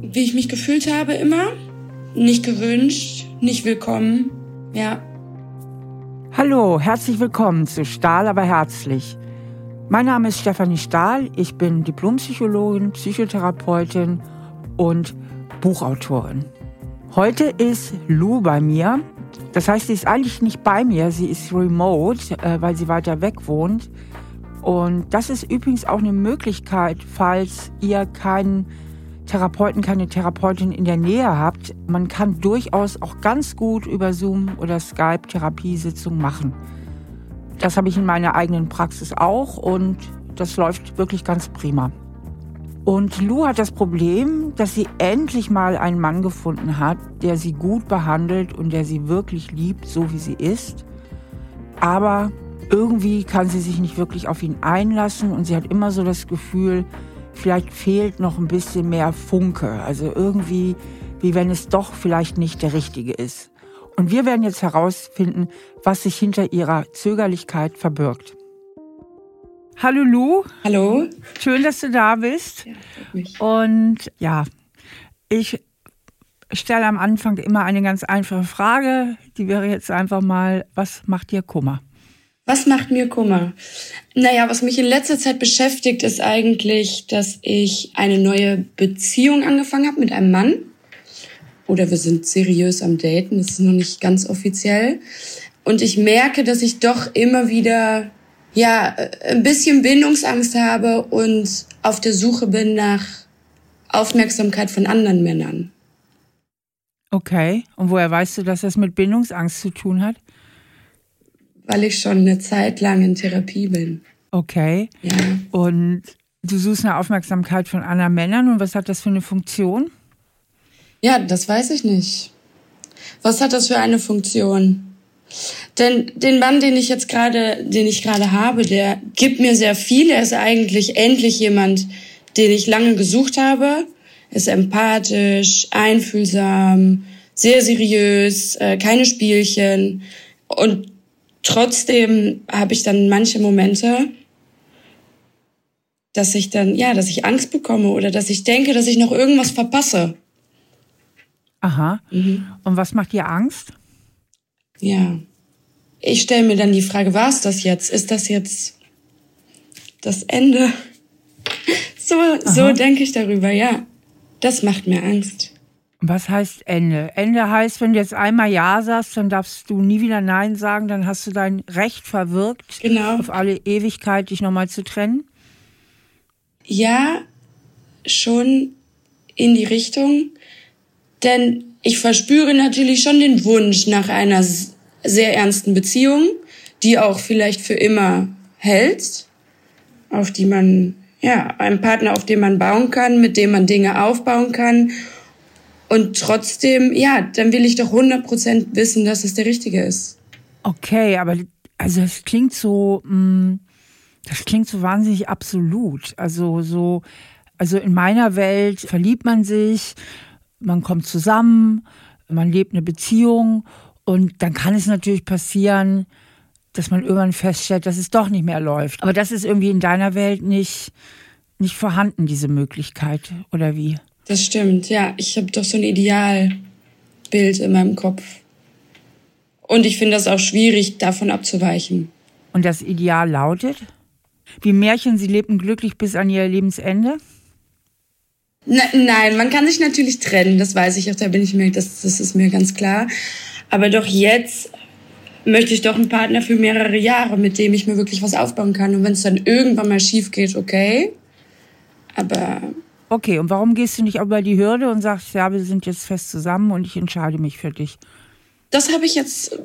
Wie ich mich gefühlt habe immer. Nicht gewünscht, nicht willkommen. Ja. Hallo, herzlich willkommen zu Stahl, aber herzlich. Mein Name ist Stefanie Stahl. Ich bin Diplompsychologin, Psychotherapeutin und Buchautorin. Heute ist Lou bei mir. Das heißt, sie ist eigentlich nicht bei mir, sie ist remote, äh, weil sie weiter weg wohnt. Und das ist übrigens auch eine Möglichkeit, falls ihr keinen Therapeuten, keine Therapeutin in der Nähe habt. Man kann durchaus auch ganz gut über Zoom oder Skype Therapiesitzungen machen. Das habe ich in meiner eigenen Praxis auch und das läuft wirklich ganz prima. Und Lou hat das Problem, dass sie endlich mal einen Mann gefunden hat, der sie gut behandelt und der sie wirklich liebt, so wie sie ist. Aber irgendwie kann sie sich nicht wirklich auf ihn einlassen und sie hat immer so das Gefühl, vielleicht fehlt noch ein bisschen mehr Funke. Also irgendwie, wie wenn es doch vielleicht nicht der richtige ist. Und wir werden jetzt herausfinden, was sich hinter ihrer Zögerlichkeit verbirgt. Hallo Lu. Hallo. Schön, dass du da bist. Ja. Und ja, ich stelle am Anfang immer eine ganz einfache Frage. Die wäre jetzt einfach mal, was macht dir Kummer? Was macht mir Kummer? Naja, was mich in letzter Zeit beschäftigt, ist eigentlich, dass ich eine neue Beziehung angefangen habe mit einem Mann. Oder wir sind seriös am Daten, das ist noch nicht ganz offiziell. Und ich merke, dass ich doch immer wieder, ja, ein bisschen Bindungsangst habe und auf der Suche bin nach Aufmerksamkeit von anderen Männern. Okay. Und woher weißt du, dass das mit Bindungsangst zu tun hat? Weil ich schon eine Zeit lang in Therapie bin. Okay. Ja. Und du suchst eine Aufmerksamkeit von anderen Männern und was hat das für eine Funktion? Ja, das weiß ich nicht. Was hat das für eine Funktion? Denn den Mann, den ich jetzt gerade, den ich gerade habe, der gibt mir sehr viel. Er ist eigentlich endlich jemand, den ich lange gesucht habe. Er ist empathisch, einfühlsam, sehr seriös, äh, keine Spielchen. Und trotzdem habe ich dann manche Momente, dass ich dann, ja, dass ich Angst bekomme oder dass ich denke, dass ich noch irgendwas verpasse. Aha. Mhm. Und was macht dir Angst? Ja. Ich stelle mir dann die Frage, war es das jetzt? Ist das jetzt das Ende? So, so denke ich darüber, ja. Das macht mir Angst. Was heißt Ende? Ende heißt, wenn du jetzt einmal Ja sagst, dann darfst du nie wieder Nein sagen, dann hast du dein Recht verwirkt, genau. auf alle Ewigkeit dich nochmal zu trennen? Ja, schon in die Richtung. Denn ich verspüre natürlich schon den Wunsch nach einer sehr ernsten Beziehung, die auch vielleicht für immer hält, auf die man, ja, einen Partner, auf den man bauen kann, mit dem man Dinge aufbauen kann und trotzdem, ja, dann will ich doch 100% wissen, dass es der Richtige ist. Okay, aber also es klingt so, mm, das klingt so wahnsinnig absolut. Also so, also in meiner Welt verliebt man sich, man kommt zusammen, man lebt eine Beziehung und dann kann es natürlich passieren, dass man irgendwann feststellt, dass es doch nicht mehr läuft. Aber das ist irgendwie in deiner Welt nicht, nicht vorhanden, diese Möglichkeit, oder wie? Das stimmt, ja. Ich habe doch so ein Idealbild in meinem Kopf. Und ich finde das auch schwierig, davon abzuweichen. Und das Ideal lautet? Wie Märchen, sie lebten glücklich bis an ihr Lebensende? Na, nein, man kann sich natürlich trennen, das weiß ich auch, da bin ich mir, das, das ist mir ganz klar. Aber doch jetzt möchte ich doch einen Partner für mehrere Jahre, mit dem ich mir wirklich was aufbauen kann. Und wenn es dann irgendwann mal schief geht, okay. Aber Okay, und warum gehst du nicht über die Hürde und sagst, ja, wir sind jetzt fest zusammen und ich entscheide mich für dich? Das habe ich jetzt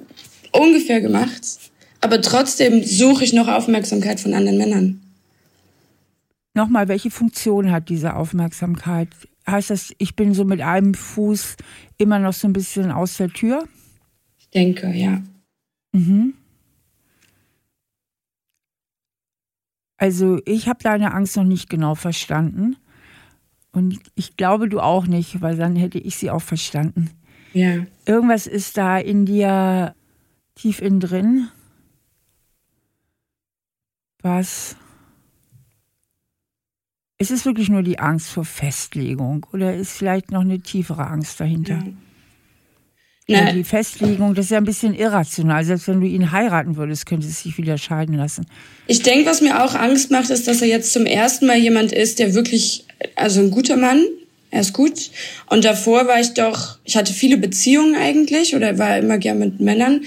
ungefähr gemacht. Aber trotzdem suche ich noch Aufmerksamkeit von anderen Männern. Nochmal, welche Funktion hat diese Aufmerksamkeit? Heißt das, ich bin so mit einem Fuß immer noch so ein bisschen aus der Tür? Ich denke, ja. Mhm. Also ich habe deine Angst noch nicht genau verstanden. Und ich glaube, du auch nicht, weil dann hätte ich sie auch verstanden. Ja. Irgendwas ist da in dir tief innen drin, was Ist es wirklich nur die Angst vor Festlegung oder ist vielleicht noch eine tiefere Angst dahinter? Ja. Na, die Festlegung, das ist ja ein bisschen irrational. Selbst wenn du ihn heiraten würdest, könnte es sich wieder scheiden lassen. Ich denke, was mir auch Angst macht, ist, dass er jetzt zum ersten Mal jemand ist, der wirklich, also ein guter Mann, er ist gut. Und davor war ich doch, ich hatte viele Beziehungen eigentlich oder war immer gern mit Männern,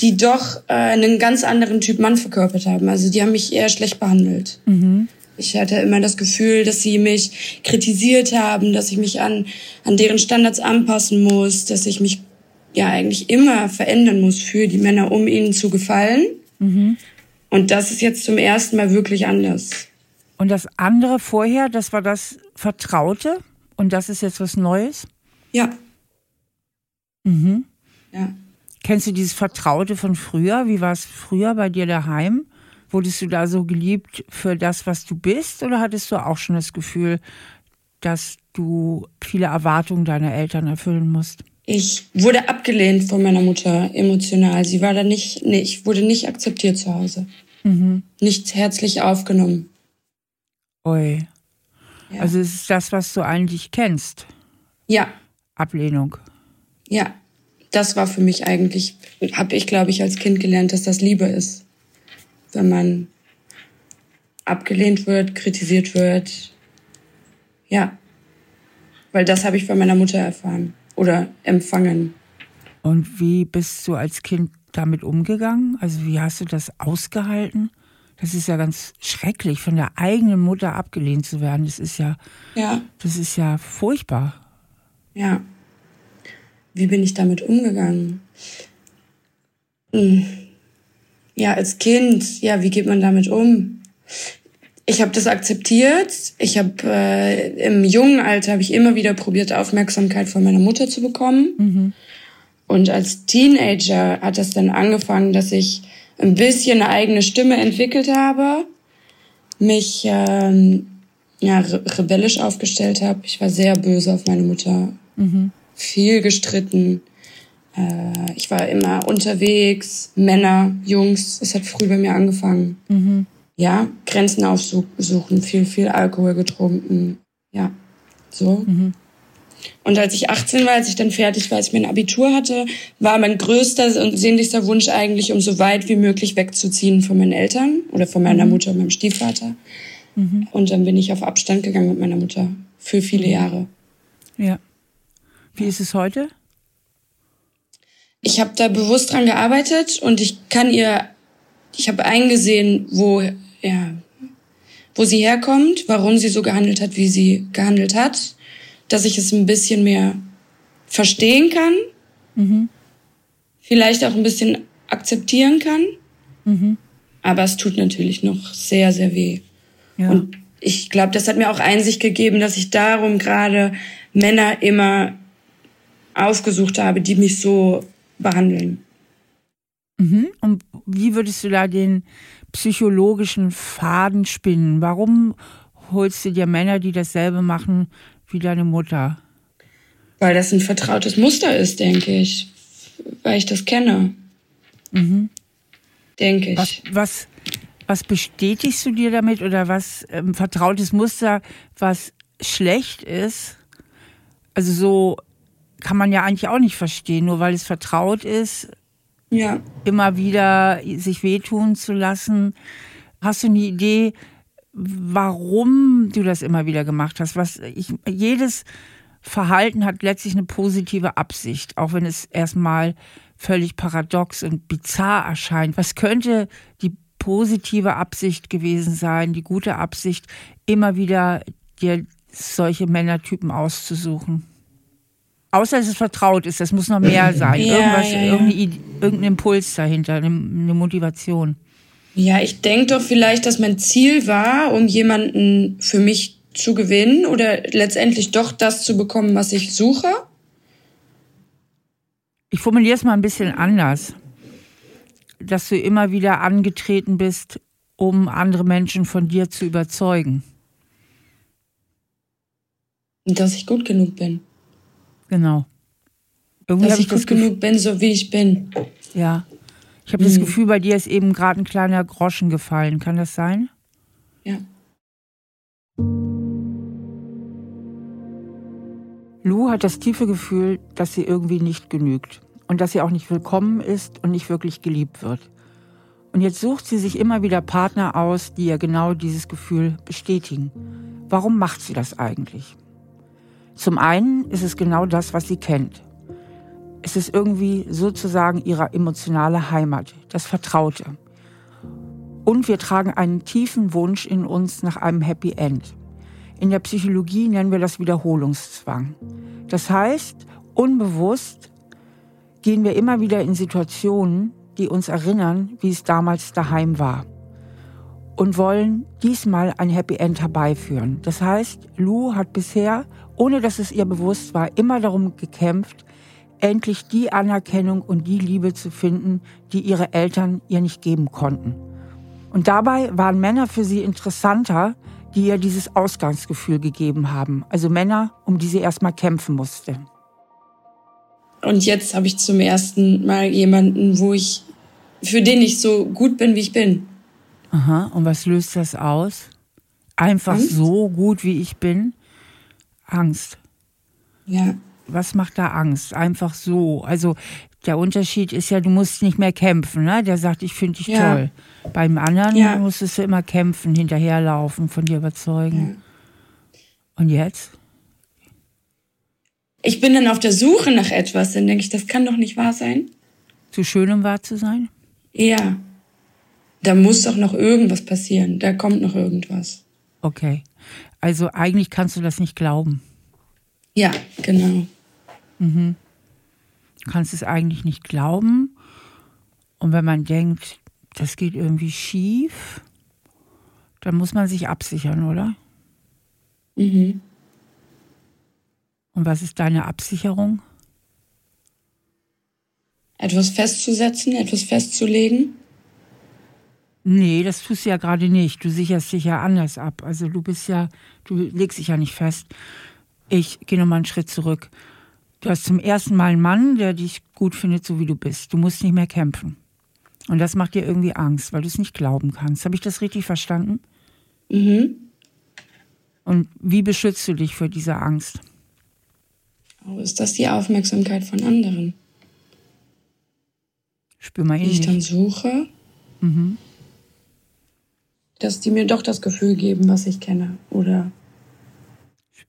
die doch äh, einen ganz anderen Typ Mann verkörpert haben. Also die haben mich eher schlecht behandelt. Mhm. Ich hatte immer das Gefühl, dass sie mich kritisiert haben, dass ich mich an, an deren Standards anpassen muss, dass ich mich ja eigentlich immer verändern muss für die Männer, um ihnen zu gefallen. Mhm. Und das ist jetzt zum ersten Mal wirklich anders. Und das andere vorher, das war das Vertraute und das ist jetzt was Neues? Ja. Mhm. Ja. Kennst du dieses Vertraute von früher? Wie war es früher bei dir daheim? Wurdest du da so geliebt für das, was du bist? Oder hattest du auch schon das Gefühl, dass du viele Erwartungen deiner Eltern erfüllen musst? Ich wurde abgelehnt von meiner Mutter emotional. Sie war da nicht, nee, ich wurde nicht akzeptiert zu Hause. Mhm. Nicht herzlich aufgenommen. Ui. Ja. Also es ist das, was du eigentlich kennst. Ja. Ablehnung. Ja. Das war für mich eigentlich, habe ich, glaube ich, als Kind gelernt, dass das Liebe ist. Wenn man abgelehnt wird, kritisiert wird. Ja. Weil das habe ich von meiner Mutter erfahren oder empfangen. Und wie bist du als Kind damit umgegangen? Also wie hast du das ausgehalten? Das ist ja ganz schrecklich, von der eigenen Mutter abgelehnt zu werden. Das ist ja, ja. das ist ja furchtbar. Ja. Wie bin ich damit umgegangen? Hm. Ja, als Kind, ja, wie geht man damit um? ich habe das akzeptiert. Ich habe äh, im jungen Alter habe ich immer wieder probiert, Aufmerksamkeit von meiner Mutter zu bekommen. Mhm. Und als Teenager hat das dann angefangen, dass ich ein bisschen eine eigene Stimme entwickelt habe, mich ähm, ja, re rebellisch aufgestellt habe. Ich war sehr böse auf meine Mutter, mhm. viel gestritten. Äh, ich war immer unterwegs, Männer, Jungs. Es hat früh bei mir angefangen. Mhm ja, Grenzen aufsuchen, viel, viel Alkohol getrunken. Ja, so. Mhm. Und als ich 18 war, als ich dann fertig war, als ich mein Abitur hatte, war mein größter und sehnlichster Wunsch eigentlich, um so weit wie möglich wegzuziehen von meinen Eltern oder von meiner mhm. Mutter und meinem Stiefvater. Mhm. Und dann bin ich auf Abstand gegangen mit meiner Mutter für viele Jahre. Ja. Wie ist es heute? Ich habe da bewusst dran gearbeitet und ich kann ihr, ich habe eingesehen, wo ja, wo sie herkommt, warum sie so gehandelt hat, wie sie gehandelt hat, dass ich es ein bisschen mehr verstehen kann, mhm. vielleicht auch ein bisschen akzeptieren kann. Mhm. Aber es tut natürlich noch sehr, sehr weh. Ja. Und ich glaube, das hat mir auch Einsicht gegeben, dass ich darum gerade Männer immer ausgesucht habe, die mich so behandeln. Mhm. Und wie würdest du da den psychologischen Faden spinnen? Warum holst du dir Männer, die dasselbe machen wie deine Mutter? Weil das ein vertrautes Muster ist, denke ich. Weil ich das kenne. Mhm. Denke ich. Was, was, was bestätigst du dir damit oder was ähm, vertrautes Muster, was schlecht ist? Also so kann man ja eigentlich auch nicht verstehen, nur weil es vertraut ist, ja. immer wieder sich wehtun zu lassen. Hast du eine Idee, warum du das immer wieder gemacht hast? Was ich, jedes Verhalten hat letztlich eine positive Absicht, auch wenn es erstmal völlig paradox und bizarr erscheint. Was könnte die positive Absicht gewesen sein, die gute Absicht, immer wieder dir solche Männertypen auszusuchen? Außer dass es vertraut ist, das muss noch mehr sein. Ja, Irgendwas, ja, ja. Irgendein Impuls dahinter, eine, eine Motivation. Ja, ich denke doch vielleicht, dass mein Ziel war, um jemanden für mich zu gewinnen oder letztendlich doch das zu bekommen, was ich suche. Ich formuliere es mal ein bisschen anders. Dass du immer wieder angetreten bist, um andere Menschen von dir zu überzeugen. Dass ich gut genug bin. Genau. Irgendwie Dass ich, ich gut genug bin, so wie ich bin. Ja. Ich habe mhm. das Gefühl, bei dir ist eben gerade ein kleiner Groschen gefallen. Kann das sein? Ja. Lou hat das tiefe Gefühl, dass sie irgendwie nicht genügt und dass sie auch nicht willkommen ist und nicht wirklich geliebt wird. Und jetzt sucht sie sich immer wieder Partner aus, die ihr genau dieses Gefühl bestätigen. Warum macht sie das eigentlich? Zum einen ist es genau das, was sie kennt. Es ist irgendwie sozusagen ihre emotionale Heimat, das Vertraute. Und wir tragen einen tiefen Wunsch in uns nach einem Happy End. In der Psychologie nennen wir das Wiederholungszwang. Das heißt, unbewusst gehen wir immer wieder in Situationen, die uns erinnern, wie es damals daheim war. Und wollen diesmal ein Happy End herbeiführen. Das heißt, Lou hat bisher, ohne dass es ihr bewusst war, immer darum gekämpft, endlich die Anerkennung und die Liebe zu finden, die ihre Eltern ihr nicht geben konnten. Und dabei waren Männer für sie interessanter, die ihr dieses Ausgangsgefühl gegeben haben. Also Männer, um die sie erstmal kämpfen musste. Und jetzt habe ich zum ersten Mal jemanden, wo ich, für den ich so gut bin, wie ich bin. Aha, und was löst das aus? Einfach Angst? so gut, wie ich bin? Angst. Ja. Was macht da Angst? Einfach so. Also der Unterschied ist ja, du musst nicht mehr kämpfen. Ne? Der sagt, ich finde dich ja. toll. Beim anderen ja. musstest du immer kämpfen, hinterherlaufen, von dir überzeugen. Ja. Und jetzt? Ich bin dann auf der Suche nach etwas. Dann denke ich, das kann doch nicht wahr sein. Zu schön, um wahr zu sein? Ja. Da muss doch noch irgendwas passieren. Da kommt noch irgendwas. Okay. Also eigentlich kannst du das nicht glauben. Ja, genau. Mhm. Du kannst es eigentlich nicht glauben. Und wenn man denkt, das geht irgendwie schief, dann muss man sich absichern, oder? Mhm. Und was ist deine Absicherung? Etwas festzusetzen, etwas festzulegen? Nee, das tust du ja gerade nicht. Du sicherst dich ja anders ab. Also du bist ja, du legst dich ja nicht fest. Ich gehe nochmal einen Schritt zurück. Du hast zum ersten Mal einen Mann, der dich gut findet, so wie du bist. Du musst nicht mehr kämpfen. Und das macht dir irgendwie Angst, weil du es nicht glauben kannst. Habe ich das richtig verstanden? Mhm. Und wie beschützt du dich vor dieser Angst? Oh, ist das die Aufmerksamkeit von anderen? Spür mal in Die ich dann suche. Mhm. Dass die mir doch das Gefühl geben, was ich kenne. Oder.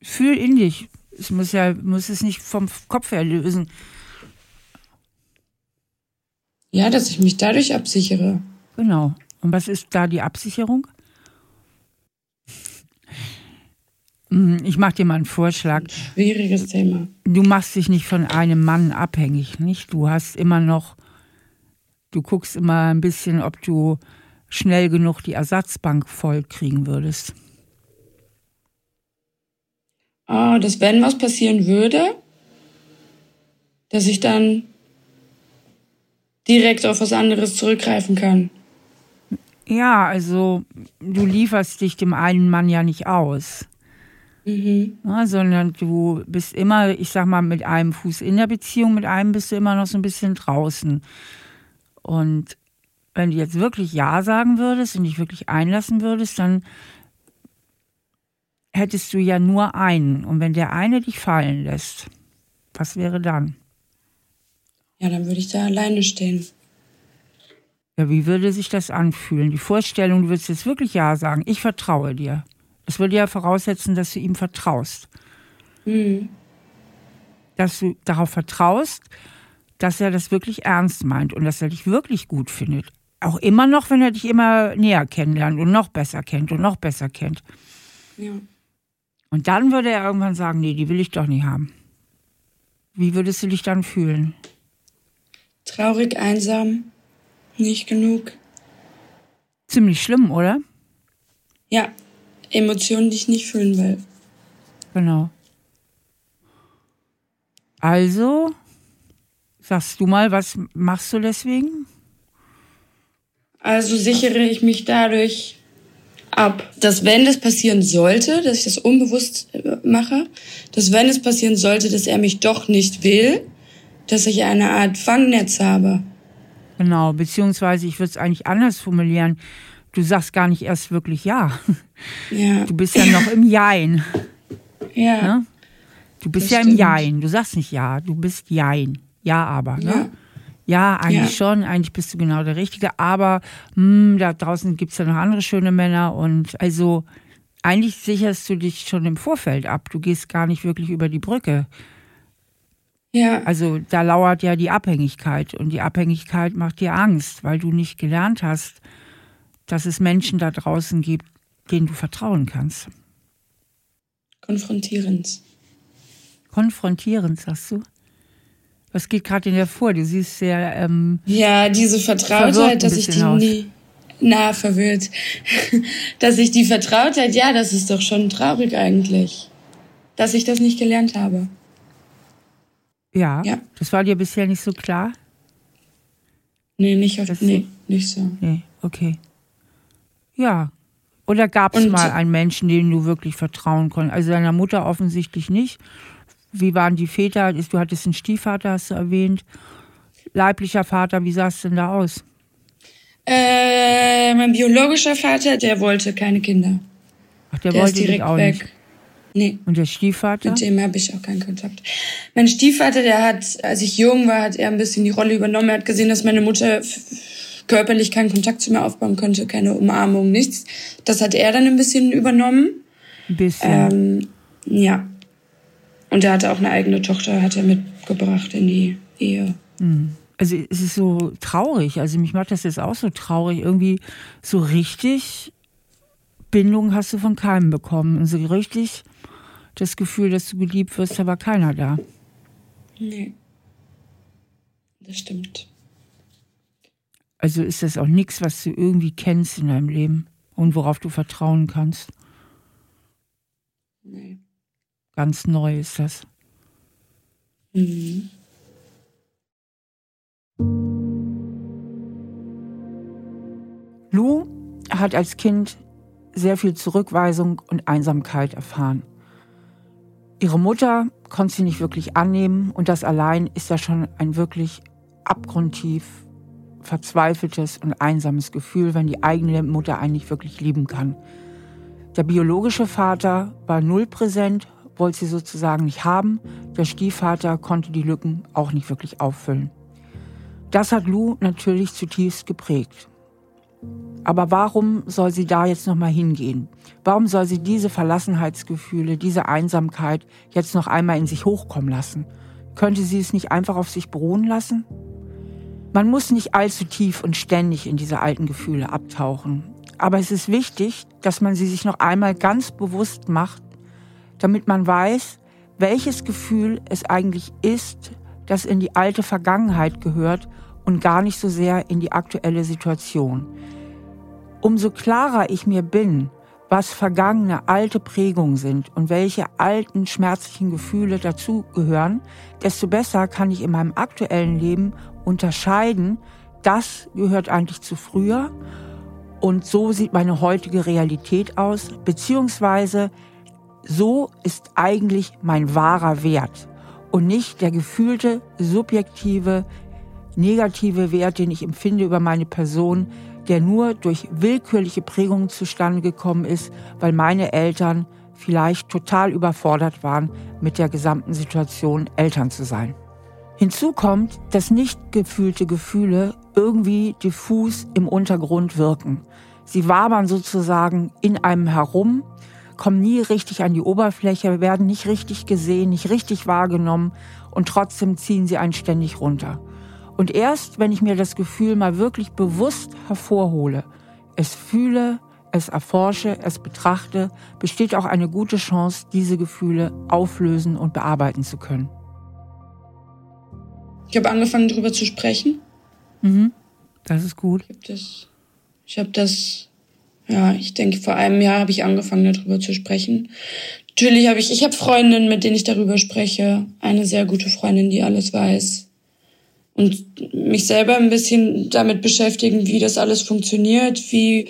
Fühl in dich. Es muss ja, muss es nicht vom Kopf her lösen. Ja, dass ich mich dadurch absichere. Genau. Und was ist da die Absicherung? Hm, ich mache dir mal einen Vorschlag. Schwieriges Thema. Du machst dich nicht von einem Mann abhängig, nicht? Du hast immer noch, du guckst immer ein bisschen, ob du schnell genug die Ersatzbank voll kriegen würdest dass wenn was passieren würde, dass ich dann direkt auf was anderes zurückgreifen kann. Ja, also du lieferst dich dem einen Mann ja nicht aus. Mhm. Ja, sondern du bist immer, ich sag mal, mit einem Fuß in der Beziehung, mit einem bist du immer noch so ein bisschen draußen. Und wenn du jetzt wirklich Ja sagen würdest und dich wirklich einlassen würdest, dann hättest du ja nur einen. Und wenn der eine dich fallen lässt, was wäre dann? Ja, dann würde ich da alleine stehen. Ja, wie würde sich das anfühlen? Die Vorstellung, du würdest jetzt wirklich Ja sagen, ich vertraue dir. Das würde ja voraussetzen, dass du ihm vertraust. Mhm. Dass du darauf vertraust, dass er das wirklich ernst meint und dass er dich wirklich gut findet. Auch immer noch, wenn er dich immer näher kennenlernt und noch besser kennt und noch besser kennt. Ja. Und dann würde er irgendwann sagen, nee, die will ich doch nicht haben. Wie würdest du dich dann fühlen? Traurig, einsam, nicht genug. Ziemlich schlimm, oder? Ja, Emotionen, die ich nicht fühlen will. Genau. Also, sagst du mal, was machst du deswegen? Also sichere ich mich dadurch ab, dass wenn das passieren sollte, dass ich das unbewusst äh, mache, dass wenn es passieren sollte, dass er mich doch nicht will, dass ich eine Art Fangnetz habe. Genau, beziehungsweise ich würde es eigentlich anders formulieren. Du sagst gar nicht erst wirklich ja. Ja. Du bist ja noch im Jein. Ja. Ne? Du bist ja im Jein. Du sagst nicht ja, du bist Jein. Ja, aber. Ne? Ja. Ja, eigentlich ja. schon. Eigentlich bist du genau der Richtige. Aber mh, hm, da draußen gibt es ja noch andere schöne Männer. Und also eigentlich sicherst du dich schon im Vorfeld ab. Du gehst gar nicht wirklich über die Brücke. Ja. Also da lauert ja die Abhängigkeit. Und die Abhängigkeit macht dir Angst, weil du nicht gelernt hast, dass es Menschen da draußen gibt, denen du vertrauen kannst. Konfrontierend. Konfrontierend, sagst du? Was geht gerade in dir vor? Du siehst sehr. Ähm, ja, diese Vertrautheit, dass ich die aus. nie. Na, verwirrt. dass ich die Vertrautheit, ja, das ist doch schon traurig eigentlich. Dass ich das nicht gelernt habe. Ja. ja. Das war dir bisher nicht so klar? Nee, nicht, auf, nee, nicht so. Nee, okay. Ja. Oder gab es mal einen Menschen, dem du wirklich vertrauen konntest? Also deiner Mutter offensichtlich nicht. Wie waren die Väter? Du hattest einen Stiefvater, hast du erwähnt. Leiblicher Vater, wie sah es denn da aus? Äh, mein biologischer Vater, der wollte keine Kinder. Ach, der, der wollte direkt auch weg. Nicht. Nee. Und der Stiefvater? Mit dem habe ich auch keinen Kontakt. Mein Stiefvater, der hat, als ich jung war, hat er ein bisschen die Rolle übernommen. Er hat gesehen, dass meine Mutter körperlich keinen Kontakt zu mir aufbauen konnte, keine Umarmung, nichts. Das hat er dann ein bisschen übernommen. Ein bisschen. Ähm, ja. Und er hatte auch eine eigene Tochter, hat er mitgebracht in die Ehe. Hm. Also es ist so traurig. Also mich macht das jetzt auch so traurig. Irgendwie so richtig Bindung hast du von keinem bekommen. Und so richtig das Gefühl, dass du geliebt wirst, da war keiner da. Nee. Das stimmt. Also ist das auch nichts, was du irgendwie kennst in deinem Leben und worauf du vertrauen kannst. Nee. Ganz neu ist das. Mhm. Lou hat als Kind sehr viel Zurückweisung und Einsamkeit erfahren. Ihre Mutter konnte sie nicht wirklich annehmen und das allein ist ja schon ein wirklich abgrundtief verzweifeltes und einsames Gefühl, wenn die eigene Mutter einen nicht wirklich lieben kann. Der biologische Vater war null präsent, wollte sie sozusagen nicht haben. Der Stiefvater konnte die Lücken auch nicht wirklich auffüllen. Das hat Lou natürlich zutiefst geprägt. Aber warum soll sie da jetzt nochmal hingehen? Warum soll sie diese Verlassenheitsgefühle, diese Einsamkeit jetzt noch einmal in sich hochkommen lassen? Könnte sie es nicht einfach auf sich beruhen lassen? Man muss nicht allzu tief und ständig in diese alten Gefühle abtauchen. Aber es ist wichtig, dass man sie sich noch einmal ganz bewusst macht, damit man weiß, welches Gefühl es eigentlich ist, das in die alte Vergangenheit gehört und gar nicht so sehr in die aktuelle Situation. Umso klarer ich mir bin, was vergangene alte Prägungen sind und welche alten schmerzlichen Gefühle dazugehören, desto besser kann ich in meinem aktuellen Leben unterscheiden, das gehört eigentlich zu früher und so sieht meine heutige Realität aus, beziehungsweise so ist eigentlich mein wahrer Wert und nicht der gefühlte, subjektive, negative Wert, den ich empfinde über meine Person, der nur durch willkürliche Prägungen zustande gekommen ist, weil meine Eltern vielleicht total überfordert waren, mit der gesamten Situation Eltern zu sein. Hinzu kommt, dass nicht gefühlte Gefühle irgendwie diffus im Untergrund wirken. Sie wabern sozusagen in einem herum, kommen nie richtig an die Oberfläche, werden nicht richtig gesehen, nicht richtig wahrgenommen und trotzdem ziehen sie einen ständig runter. Und erst, wenn ich mir das Gefühl mal wirklich bewusst hervorhole, es fühle, es erforsche, es betrachte, besteht auch eine gute Chance, diese Gefühle auflösen und bearbeiten zu können. Ich habe angefangen, darüber zu sprechen. Mhm. Das ist gut. Ich habe das, ich habe das, ja, ich denke, vor einem Jahr habe ich angefangen, darüber zu sprechen. Natürlich habe ich, ich habe Freundinnen, mit denen ich darüber spreche. Eine sehr gute Freundin, die alles weiß und mich selber ein bisschen damit beschäftigen, wie das alles funktioniert, wie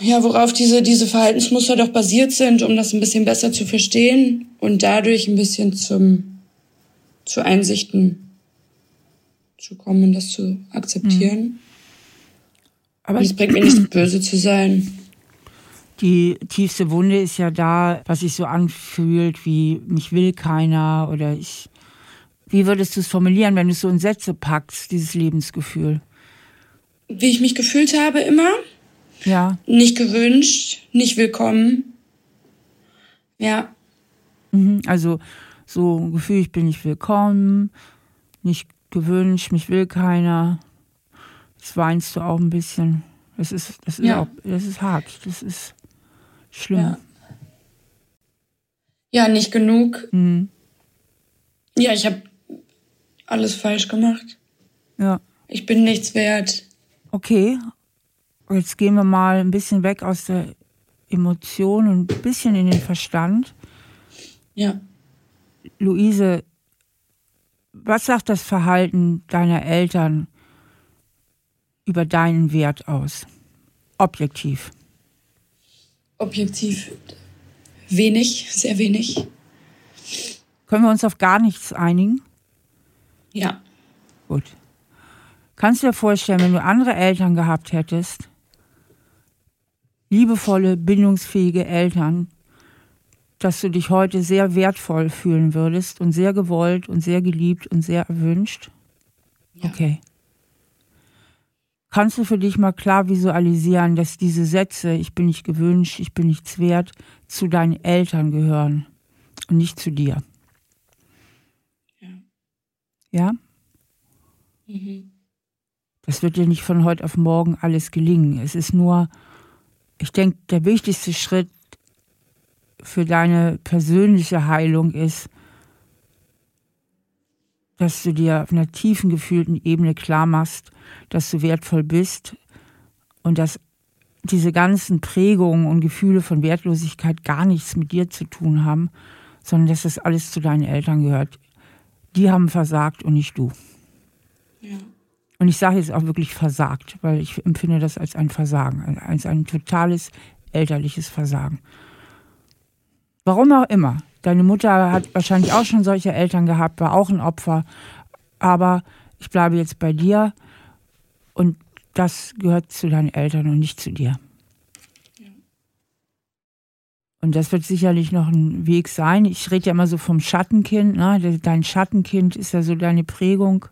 ja, worauf diese, diese Verhaltensmuster doch basiert sind, um das ein bisschen besser zu verstehen und dadurch ein bisschen zum, zu Einsichten zu kommen, das zu akzeptieren. Mhm. Aber es bringt mir nicht böse zu sein. Die tiefste Wunde ist ja da, was sich so anfühlt, wie mich will keiner oder ich. Wie würdest du es formulieren, wenn du es so in Sätze packst, dieses Lebensgefühl? Wie ich mich gefühlt habe immer? Ja. Nicht gewünscht, nicht willkommen. Ja. Mhm, also so ein Gefühl, ich bin nicht willkommen, nicht gewünscht, mich will keiner. Jetzt weinst du auch ein bisschen. Das ist, das ist, ja. auch, das ist hart. Das ist schlimm. Ja, ja nicht genug. Mhm. Ja, ich habe alles falsch gemacht. Ja. Ich bin nichts wert. Okay. Jetzt gehen wir mal ein bisschen weg aus der Emotion und ein bisschen in den Verstand. Ja. Luise, was sagt das Verhalten deiner Eltern über deinen Wert aus? Objektiv. Objektiv wenig, sehr wenig. Können wir uns auf gar nichts einigen? Ja. Gut. Kannst du dir vorstellen, wenn du andere Eltern gehabt hättest, liebevolle, bindungsfähige Eltern, dass du dich heute sehr wertvoll fühlen würdest und sehr gewollt und sehr geliebt und sehr erwünscht? Ja. Okay. Kannst du für dich mal klar visualisieren, dass diese Sätze, ich bin nicht gewünscht, ich bin nichts wert, zu deinen Eltern gehören und nicht zu dir? Ja. Ja? Mhm. Das wird dir nicht von heute auf morgen alles gelingen. Es ist nur, ich denke, der wichtigste Schritt für deine persönliche Heilung ist, dass du dir auf einer tiefen gefühlten Ebene klar machst, dass du wertvoll bist und dass diese ganzen Prägungen und Gefühle von Wertlosigkeit gar nichts mit dir zu tun haben, sondern dass das alles zu deinen Eltern gehört. Die haben versagt und nicht du. Ja. Und ich sage jetzt auch wirklich versagt, weil ich empfinde das als ein Versagen, als ein totales elterliches Versagen. Warum auch immer. Deine Mutter hat wahrscheinlich auch schon solche Eltern gehabt, war auch ein Opfer. Aber ich bleibe jetzt bei dir und das gehört zu deinen Eltern und nicht zu dir. Und das wird sicherlich noch ein Weg sein. Ich rede ja immer so vom Schattenkind. Ne? Dein Schattenkind ist ja so deine Prägung.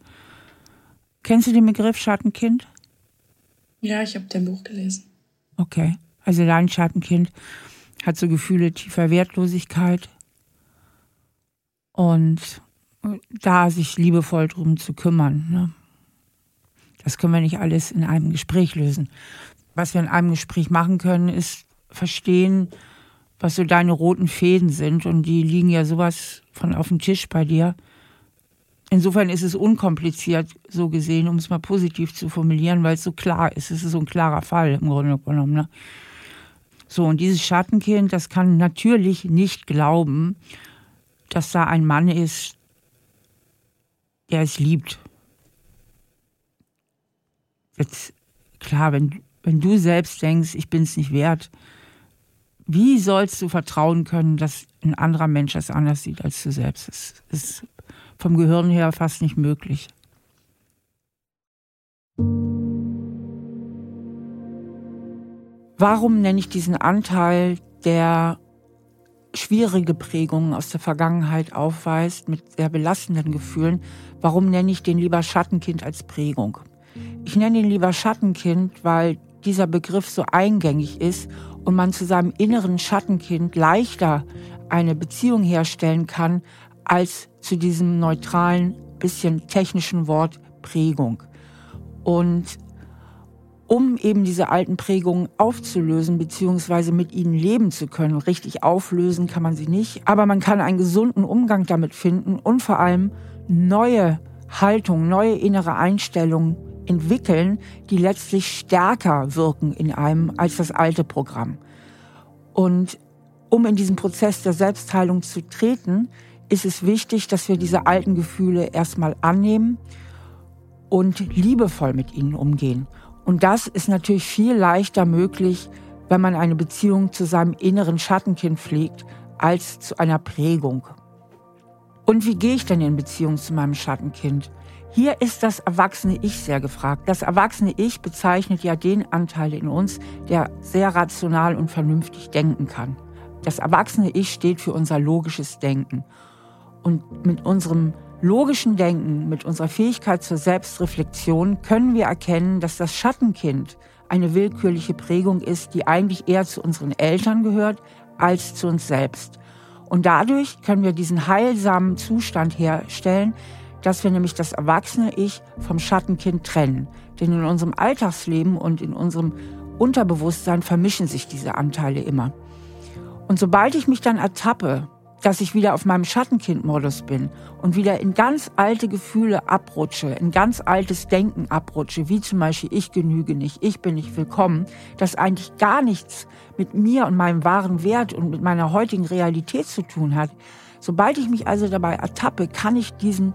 Kennst du den Begriff Schattenkind? Ja, ich habe dein Buch gelesen. Okay. Also dein Schattenkind hat so Gefühle tiefer Wertlosigkeit und da sich liebevoll drum zu kümmern. Ne? Das können wir nicht alles in einem Gespräch lösen. Was wir in einem Gespräch machen können, ist verstehen, was so deine roten Fäden sind und die liegen ja sowas von auf dem Tisch bei dir. Insofern ist es unkompliziert, so gesehen, um es mal positiv zu formulieren, weil es so klar ist. Es ist so ein klarer Fall im Grunde genommen. Ne? So, und dieses Schattenkind, das kann natürlich nicht glauben, dass da ein Mann ist, der es liebt. Jetzt, klar, wenn, wenn du selbst denkst, ich bin es nicht wert, wie sollst du vertrauen können, dass ein anderer Mensch das anders sieht als du selbst? Das ist vom Gehirn her fast nicht möglich. Warum nenne ich diesen Anteil, der schwierige Prägungen aus der Vergangenheit aufweist mit sehr belastenden Gefühlen, warum nenne ich den lieber Schattenkind als Prägung? Ich nenne ihn lieber Schattenkind, weil dieser Begriff so eingängig ist und man zu seinem inneren Schattenkind leichter eine Beziehung herstellen kann als zu diesem neutralen, bisschen technischen Wort Prägung. Und um eben diese alten Prägungen aufzulösen, beziehungsweise mit ihnen leben zu können. Richtig auflösen kann man sie nicht, aber man kann einen gesunden Umgang damit finden und vor allem neue Haltung, neue innere Einstellungen entwickeln, die letztlich stärker wirken in einem als das alte Programm. Und um in diesen Prozess der Selbstheilung zu treten, ist es wichtig, dass wir diese alten Gefühle erstmal annehmen und liebevoll mit ihnen umgehen. Und das ist natürlich viel leichter möglich, wenn man eine Beziehung zu seinem inneren Schattenkind pflegt, als zu einer Prägung. Und wie gehe ich denn in Beziehung zu meinem Schattenkind? Hier ist das erwachsene Ich sehr gefragt. Das erwachsene Ich bezeichnet ja den Anteil in uns, der sehr rational und vernünftig denken kann. Das erwachsene Ich steht für unser logisches Denken. Und mit unserem logischen Denken, mit unserer Fähigkeit zur Selbstreflexion können wir erkennen, dass das Schattenkind eine willkürliche Prägung ist, die eigentlich eher zu unseren Eltern gehört als zu uns selbst. Und dadurch können wir diesen heilsamen Zustand herstellen, dass wir nämlich das erwachsene Ich vom Schattenkind trennen. Denn in unserem Alltagsleben und in unserem Unterbewusstsein vermischen sich diese Anteile immer. Und sobald ich mich dann ertappe, dass ich wieder auf meinem Schattenkind-Modus bin und wieder in ganz alte Gefühle abrutsche, in ganz altes Denken abrutsche, wie zum Beispiel ich genüge nicht, ich bin nicht willkommen, das eigentlich gar nichts mit mir und meinem wahren Wert und mit meiner heutigen Realität zu tun hat. Sobald ich mich also dabei ertappe, kann ich diesen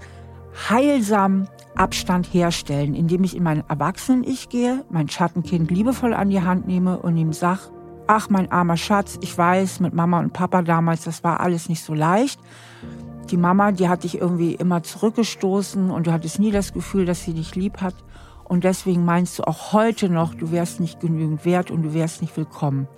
heilsamen Abstand herstellen, indem ich in mein Erwachsenen-Ich gehe, mein Schattenkind liebevoll an die Hand nehme und ihm sage, ach mein armer Schatz, ich weiß, mit Mama und Papa damals, das war alles nicht so leicht. Die Mama, die hat dich irgendwie immer zurückgestoßen und du hattest nie das Gefühl, dass sie dich lieb hat. Und deswegen meinst du auch heute noch, du wärst nicht genügend wert und du wärst nicht willkommen.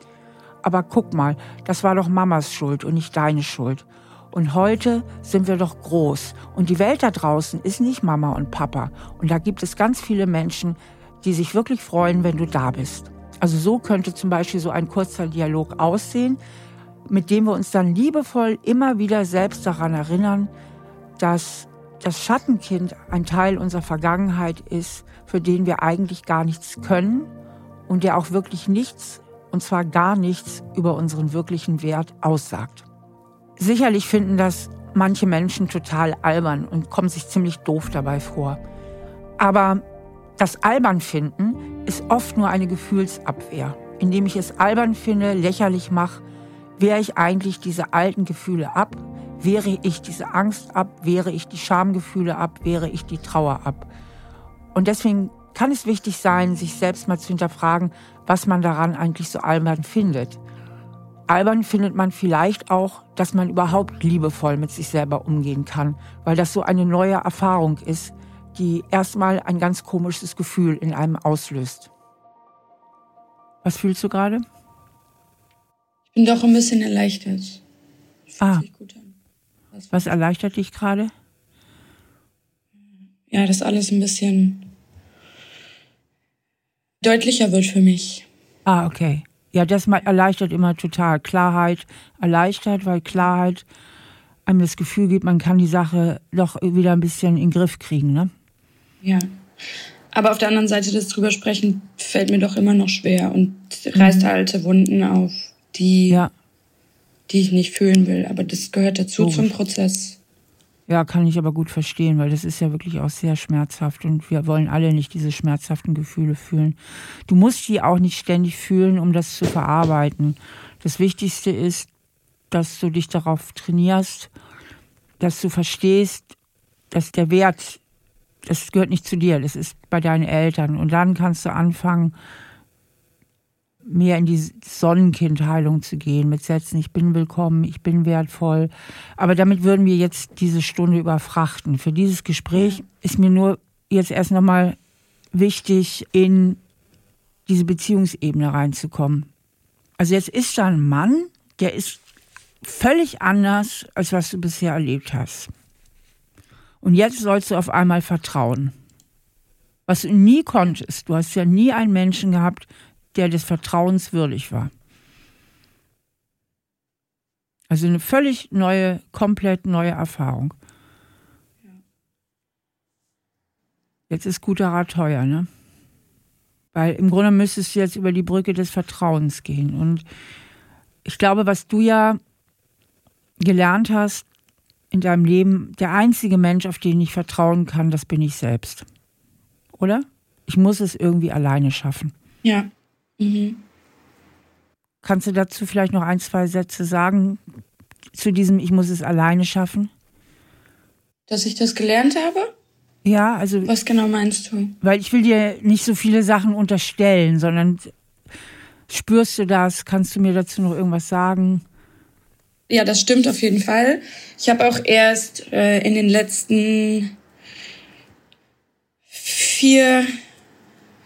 Aber guck mal, das war doch Mamas Schuld und nicht deine Schuld. Und heute sind wir doch groß. Und die Welt da draußen ist nicht Mama und Papa. Und da gibt es ganz viele Menschen, die sich wirklich freuen, wenn du da bist. Also so könnte zum Beispiel so ein kurzer Dialog aussehen, mit dem wir uns dann liebevoll immer wieder selbst daran erinnern, dass das Schattenkind ein Teil unserer Vergangenheit ist, für den wir eigentlich gar nichts können und der auch wirklich nichts, und zwar gar nichts, über unseren wirklichen Wert aussagt. Sicherlich finden das manche Menschen total albern und kommen sich ziemlich doof dabei vor. Aber das albern finden ist oft nur eine Gefühlsabwehr. Indem ich es albern finde, lächerlich mache, wehre ich eigentlich diese alten Gefühle ab, wehre ich diese Angst ab, wehre ich die Schamgefühle ab, wehre ich die Trauer ab. Und deswegen kann es wichtig sein, sich selbst mal zu hinterfragen, was man daran eigentlich so albern findet. Albern findet man vielleicht auch, dass man überhaupt liebevoll mit sich selber umgehen kann, weil das so eine neue Erfahrung ist, die erstmal ein ganz komisches Gefühl in einem auslöst. Was fühlst du gerade? Ich bin doch ein bisschen erleichtert. Ah. Was, Was erleichtert dich gerade? Ja, dass alles ein bisschen deutlicher wird für mich. Ah, okay. Ja, das erleichtert immer total. Klarheit erleichtert, weil Klarheit einem das Gefühl gibt, man kann die Sache doch wieder ein bisschen in den Griff kriegen, ne? Ja. Aber auf der anderen Seite, das drüber sprechen, fällt mir doch immer noch schwer und reißt mhm. alte Wunden auf, die, ja. die ich nicht fühlen will. Aber das gehört dazu Logisch. zum Prozess. Ja, kann ich aber gut verstehen, weil das ist ja wirklich auch sehr schmerzhaft und wir wollen alle nicht diese schmerzhaften Gefühle fühlen. Du musst die auch nicht ständig fühlen, um das zu verarbeiten. Das Wichtigste ist, dass du dich darauf trainierst, dass du verstehst, dass der Wert das gehört nicht zu dir, das ist bei deinen Eltern. Und dann kannst du anfangen, mehr in die Sonnenkindheilung zu gehen, mit Sätzen, ich bin willkommen, ich bin wertvoll. Aber damit würden wir jetzt diese Stunde überfrachten. Für dieses Gespräch ist mir nur jetzt erst nochmal wichtig, in diese Beziehungsebene reinzukommen. Also jetzt ist da ein Mann, der ist völlig anders, als was du bisher erlebt hast. Und jetzt sollst du auf einmal vertrauen. Was du nie konntest. Du hast ja nie einen Menschen gehabt, der des Vertrauens würdig war. Also eine völlig neue, komplett neue Erfahrung. Jetzt ist guter Rat teuer, ne? Weil im Grunde müsstest du jetzt über die Brücke des Vertrauens gehen. Und ich glaube, was du ja gelernt hast, in deinem Leben, der einzige Mensch, auf den ich vertrauen kann, das bin ich selbst. Oder? Ich muss es irgendwie alleine schaffen. Ja. Mhm. Kannst du dazu vielleicht noch ein, zwei Sätze sagen, zu diesem Ich muss es alleine schaffen? Dass ich das gelernt habe? Ja, also. Was genau meinst du? Weil ich will dir nicht so viele Sachen unterstellen, sondern spürst du das? Kannst du mir dazu noch irgendwas sagen? Ja, das stimmt auf jeden Fall. Ich habe auch erst äh, in den letzten vier,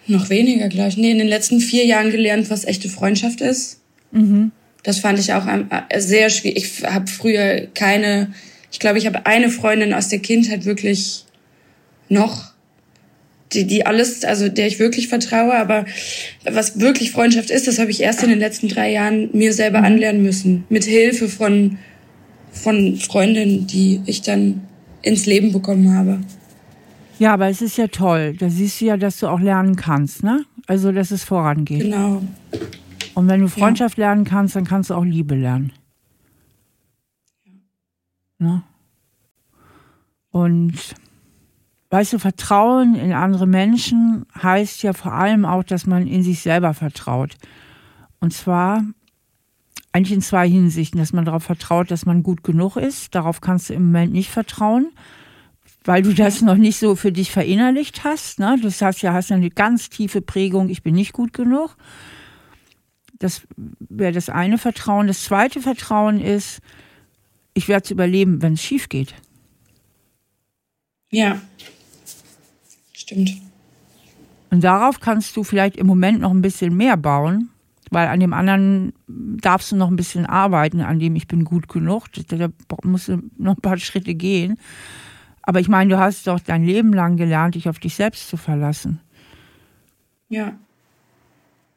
noch weniger gleich, nee, in den letzten vier Jahren gelernt, was echte Freundschaft ist. Mhm. Das fand ich auch äh, sehr schwierig. Ich habe früher keine, ich glaube, ich habe eine Freundin aus der Kindheit wirklich noch, die, die alles, also der ich wirklich vertraue, aber was wirklich Freundschaft ist, das habe ich erst in den letzten drei Jahren mir selber mhm. anlernen müssen. Mit Hilfe von, von Freundinnen, die ich dann ins Leben bekommen habe. Ja, aber es ist ja toll. Da siehst du ja, dass du auch lernen kannst, ne? Also, dass es vorangeht. Genau. Und wenn du Freundschaft ja. lernen kannst, dann kannst du auch Liebe lernen. Ne? Und weißt du, Vertrauen in andere Menschen heißt ja vor allem auch, dass man in sich selber vertraut. Und zwar eigentlich in zwei Hinsichten, dass man darauf vertraut, dass man gut genug ist. Darauf kannst du im Moment nicht vertrauen weil du das noch nicht so für dich verinnerlicht hast. Ne? Das heißt, ja, hast eine ganz tiefe Prägung, ich bin nicht gut genug. Das wäre das eine Vertrauen. Das zweite Vertrauen ist, ich werde es überleben, wenn es schief geht. Ja, stimmt. Und darauf kannst du vielleicht im Moment noch ein bisschen mehr bauen, weil an dem anderen darfst du noch ein bisschen arbeiten, an dem ich bin gut genug. Da musst du noch ein paar Schritte gehen. Aber ich meine, du hast doch dein Leben lang gelernt, dich auf dich selbst zu verlassen. Ja.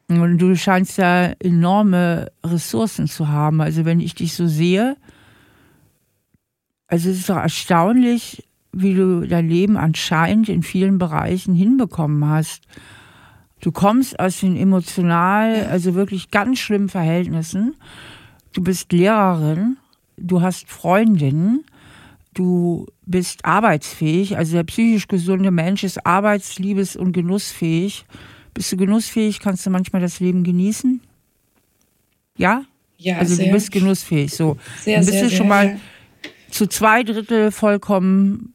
Und du scheinst ja enorme Ressourcen zu haben. Also wenn ich dich so sehe, also es ist doch erstaunlich, wie du dein Leben anscheinend in vielen Bereichen hinbekommen hast. Du kommst aus den emotional, also wirklich ganz schlimmen Verhältnissen. Du bist Lehrerin, du hast Freundinnen, du bist arbeitsfähig, also der psychisch gesunde Mensch ist arbeits-, liebes- und genussfähig. Bist du genussfähig? Kannst du manchmal das Leben genießen? Ja? Ja, Also sehr. du bist genussfähig, so. Sehr, Dann bist sehr, du schon mal zu zwei Drittel vollkommen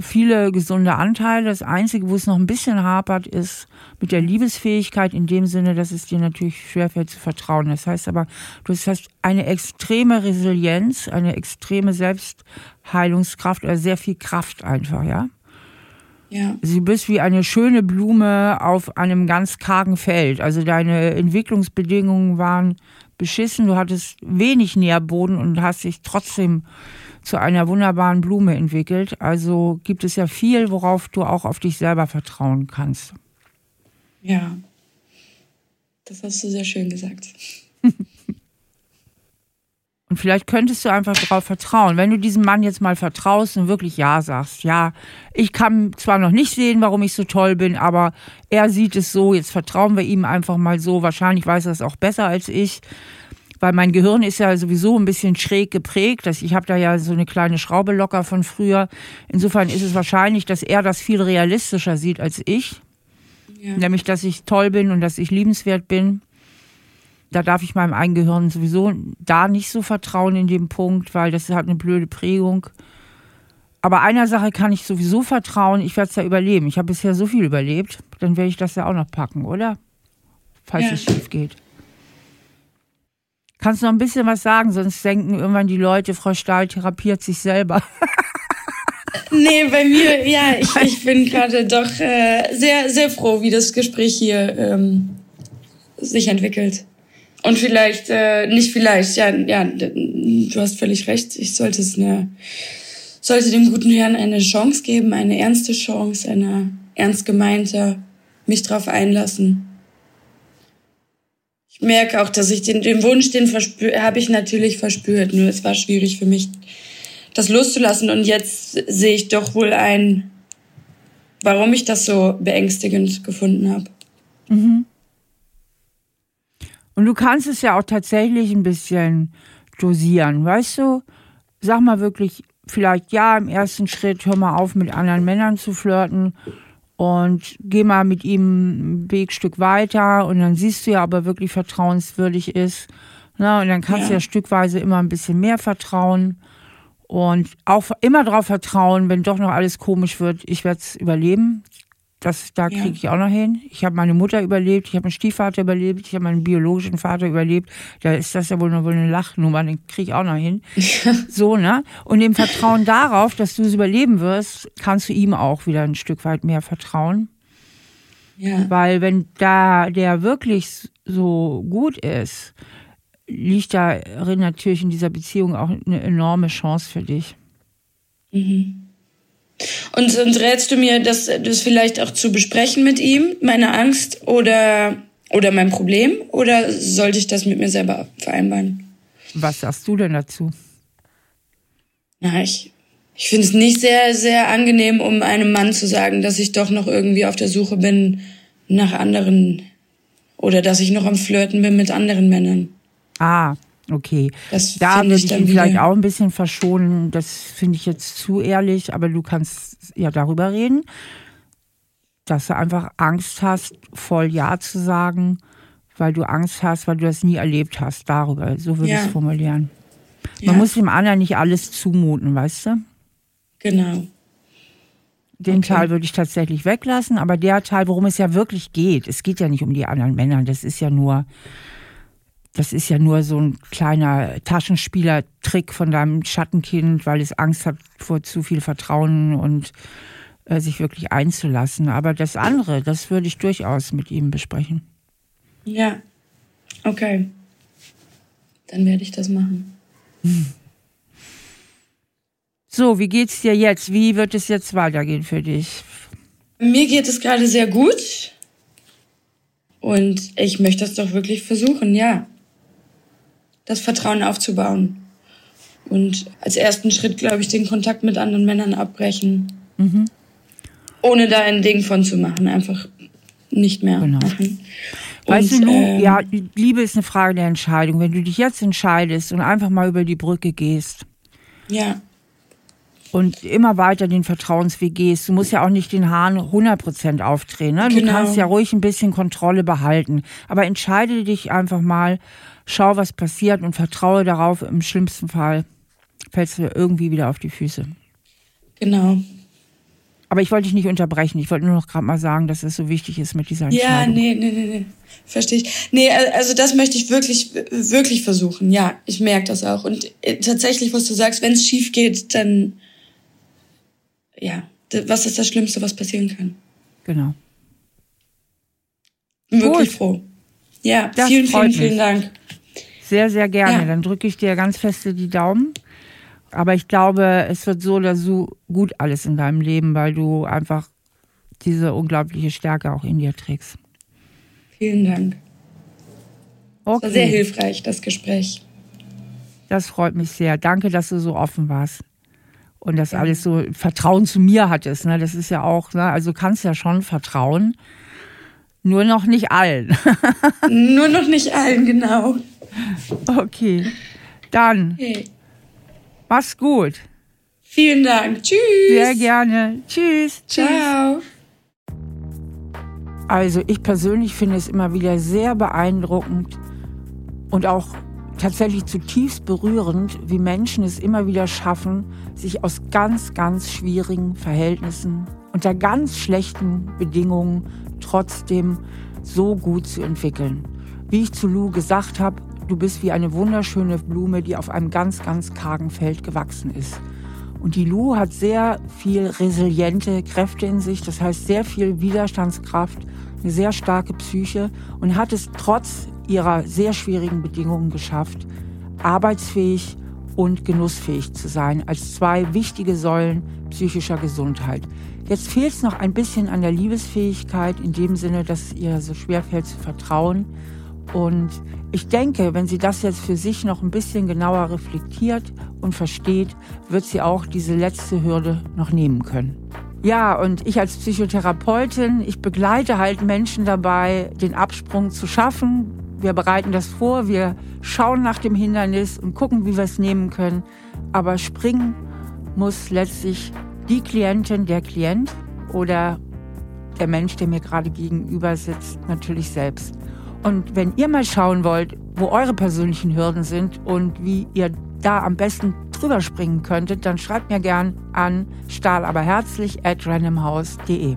viele gesunde Anteile. Das Einzige, wo es noch ein bisschen hapert, ist mit der Liebesfähigkeit in dem Sinne, dass es dir natürlich schwerfällt zu vertrauen. Das heißt aber, du hast eine extreme Resilienz, eine extreme Selbstheilungskraft oder sehr viel Kraft einfach, ja. Ja. Also du bist wie eine schöne Blume auf einem ganz kargen Feld. Also deine Entwicklungsbedingungen waren beschissen. Du hattest wenig Nährboden und hast dich trotzdem zu einer wunderbaren Blume entwickelt. Also gibt es ja viel, worauf du auch auf dich selber vertrauen kannst. Ja. Das hast du sehr schön gesagt. Und vielleicht könntest du einfach darauf vertrauen. Wenn du diesem Mann jetzt mal vertraust und wirklich Ja sagst, ja, ich kann zwar noch nicht sehen, warum ich so toll bin, aber er sieht es so, jetzt vertrauen wir ihm einfach mal so. Wahrscheinlich weiß er es auch besser als ich, weil mein Gehirn ist ja sowieso ein bisschen schräg geprägt. Ich habe da ja so eine kleine Schraube locker von früher. Insofern ist es wahrscheinlich, dass er das viel realistischer sieht als ich. Ja. Nämlich, dass ich toll bin und dass ich liebenswert bin. Da darf ich meinem eigenen Gehirn sowieso da nicht so vertrauen in dem Punkt, weil das hat eine blöde Prägung. Aber einer Sache kann ich sowieso vertrauen, ich werde es ja überleben. Ich habe bisher so viel überlebt, dann werde ich das ja auch noch packen, oder? Falls Ja. es schief geht. Kannst du noch ein bisschen was sagen, sonst denken irgendwann die Leute, Frau Stahl therapiert sich selber. Nee, bei mir, ja, ich, ich bin gerade doch äh, sehr, sehr froh, wie das Gespräch hier ähm, sich entwickelt. Und vielleicht, äh, nicht vielleicht, ja, ja, du hast völlig recht. Ich sollte es eine, sollte dem guten Herrn eine Chance geben, eine ernste Chance, eine ernst gemeinte, mich drauf einlassen. Merke auch, dass ich den, den Wunsch, den habe ich natürlich verspürt. Nur es war schwierig für mich, das loszulassen. Und jetzt sehe ich doch wohl ein, warum ich das so beängstigend gefunden habe. Und du kannst es ja auch tatsächlich ein bisschen dosieren, weißt du? Sag mal wirklich, vielleicht ja, im ersten Schritt hör mal auf, mit anderen Männern zu flirten und geh mal mit ihm ein Wegstück weiter und dann siehst du ja, ob er wirklich vertrauenswürdig ist. Na, und dann kannst du Ja. ja stückweise immer ein bisschen mehr vertrauen und auch immer darauf vertrauen, wenn doch noch alles komisch wird, ich werde es überleben. Das, da kriege ich auch noch hin. Ich habe meine Mutter überlebt, ich habe meinen Stiefvater überlebt, ich habe meinen biologischen Vater überlebt. Da ist das ja wohl nur eine Lachnummer, den kriege ich auch noch hin. so, ne? Und im Vertrauen darauf, dass du es überleben wirst, kannst du ihm auch wieder ein Stück weit mehr vertrauen. Ja. Weil wenn da der wirklich so gut ist, liegt darin natürlich in dieser Beziehung auch eine enorme Chance für dich. Mhm. Und, und rätst du mir, das, das vielleicht auch zu besprechen mit ihm, meine Angst oder, oder mein Problem? Oder sollte ich das mit mir selber vereinbaren? Was sagst du denn dazu? Na, ich, ich finde es nicht sehr, sehr angenehm, um einem Mann zu sagen, dass ich doch noch irgendwie auf der Suche bin nach anderen oder dass ich noch am Flirten bin mit anderen Männern. Ah, Okay, das da würde ich ihn vielleicht auch ein bisschen verschonen. Das finde ich jetzt zu ehrlich, aber du kannst ja darüber reden, dass du einfach Angst hast, voll Ja zu sagen, weil du Angst hast, weil du das nie erlebt hast. Darüber, so würde ja. ich es formulieren. Man ja. muss dem anderen nicht alles zumuten, weißt du? Genau. Den okay. Teil würde ich tatsächlich weglassen, aber der Teil, worum es ja wirklich geht, es geht ja nicht um die anderen Männer, das ist ja nur das ist ja nur so ein kleiner Taschenspielertrick von deinem Schattenkind, weil es Angst hat vor zu viel Vertrauen und äh, sich wirklich einzulassen. Aber das andere, das würde ich durchaus mit ihm besprechen. Ja, okay. Dann werde ich das machen. Hm. So, wie geht's dir jetzt? Wie wird es jetzt weitergehen für dich? Mir geht es gerade sehr gut. Und ich möchte das doch wirklich versuchen, ja das Vertrauen aufzubauen. Und als ersten Schritt, glaube ich, den Kontakt mit anderen Männern abbrechen. Mhm. Ohne da ein Ding von zu machen. Einfach nicht mehr genau. machen. Weißt und, du, ähm, ja, Liebe ist eine Frage der Entscheidung. Wenn du dich jetzt entscheidest und einfach mal über die Brücke gehst. Ja. Und immer weiter den Vertrauensweg gehst. Du musst ja auch nicht den Hahn 100% aufdrehen. Ne? Du genau. kannst ja ruhig ein bisschen Kontrolle behalten. Aber entscheide dich einfach mal, schau, was passiert und vertraue darauf, im schlimmsten Fall fällst du irgendwie wieder auf die Füße. Genau. Aber ich wollte dich nicht unterbrechen. Ich wollte nur noch gerade mal sagen, dass es so wichtig ist mit dieser Entscheidung. Ja, nee, nee, nee, nee. Verstehe ich. Nee, also das möchte ich wirklich, wirklich versuchen. Ja, ich merke das auch. Und äh, tatsächlich, was du sagst, wenn es schief geht, dann, ja, was ist das Schlimmste, was passieren kann? Genau. Bin wirklich Gut. froh. Ja, das vielen, vielen, vielen Dank. Sehr, sehr gerne. Ja. Dann drücke ich dir ganz feste die Daumen. Aber ich glaube, es wird so oder so gut alles in deinem Leben, weil du einfach diese unglaubliche Stärke auch in dir trägst. Vielen Dank. Okay. Es war sehr hilfreich, das Gespräch. Das freut mich sehr. Danke, dass du so offen warst. Und das ja. alles so Vertrauen zu mir hattest. Ne? Das ist ja auch, ne? also kannst ja schon vertrauen. Nur noch nicht allen. Nur noch nicht allen, genau. Okay. Dann. Okay. Mach's gut. Vielen Dank. Tschüss. Sehr gerne. Tschüss. Ciao. Also ich persönlich finde es immer wieder sehr beeindruckend und auch tatsächlich zutiefst berührend, wie Menschen es immer wieder schaffen, sich aus ganz, ganz schwierigen Verhältnissen unter ganz schlechten Bedingungen trotzdem so gut zu entwickeln. Wie ich zu Lou gesagt habe, du bist wie eine wunderschöne Blume, die auf einem ganz, ganz kargen Feld gewachsen ist. Und die Lu hat sehr viel resiliente Kräfte in sich, das heißt sehr viel Widerstandskraft, eine sehr starke Psyche und hat es trotz ihrer sehr schwierigen Bedingungen geschafft, arbeitsfähig und genussfähig zu sein, als zwei wichtige Säulen psychischer Gesundheit. Jetzt fehlt es noch ein bisschen an der Liebesfähigkeit, in dem Sinne, dass es ihr so schwer fällt zu vertrauen. Und ich denke, wenn sie das jetzt für sich noch ein bisschen genauer reflektiert und versteht, wird sie auch diese letzte Hürde noch nehmen können. Ja, und ich als Psychotherapeutin, ich begleite halt Menschen dabei, den Absprung zu schaffen. Wir bereiten das vor, wir schauen nach dem Hindernis und gucken, wie wir es nehmen können. Aber springen muss letztlich die Klientin, der Klient oder der Mensch, der mir gerade gegenüber sitzt, natürlich selbst. Und wenn ihr mal schauen wollt, wo eure persönlichen Hürden sind und wie ihr da am besten drüber springen könntet, dann schreibt mir gern an stahlaberherzlich at randomhouse.de.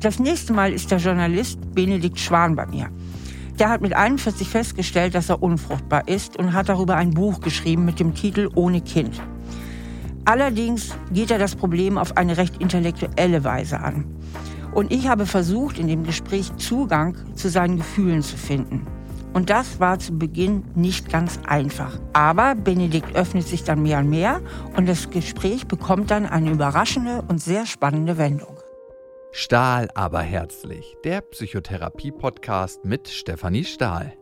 Das nächste Mal ist der Journalist Benedikt Schwan bei mir. Der hat mit 41 festgestellt, dass er unfruchtbar ist und hat darüber ein Buch geschrieben mit dem Titel Ohne Kind. Allerdings geht er das Problem auf eine recht intellektuelle Weise an. Und ich habe versucht, in dem Gespräch Zugang zu seinen Gefühlen zu finden. Und das war zu Beginn nicht ganz einfach. Aber Benedikt öffnet sich dann mehr und mehr und das Gespräch bekommt dann eine überraschende und sehr spannende Wendung. Stahl aber herzlich, der Psychotherapie-Podcast mit Stefanie Stahl.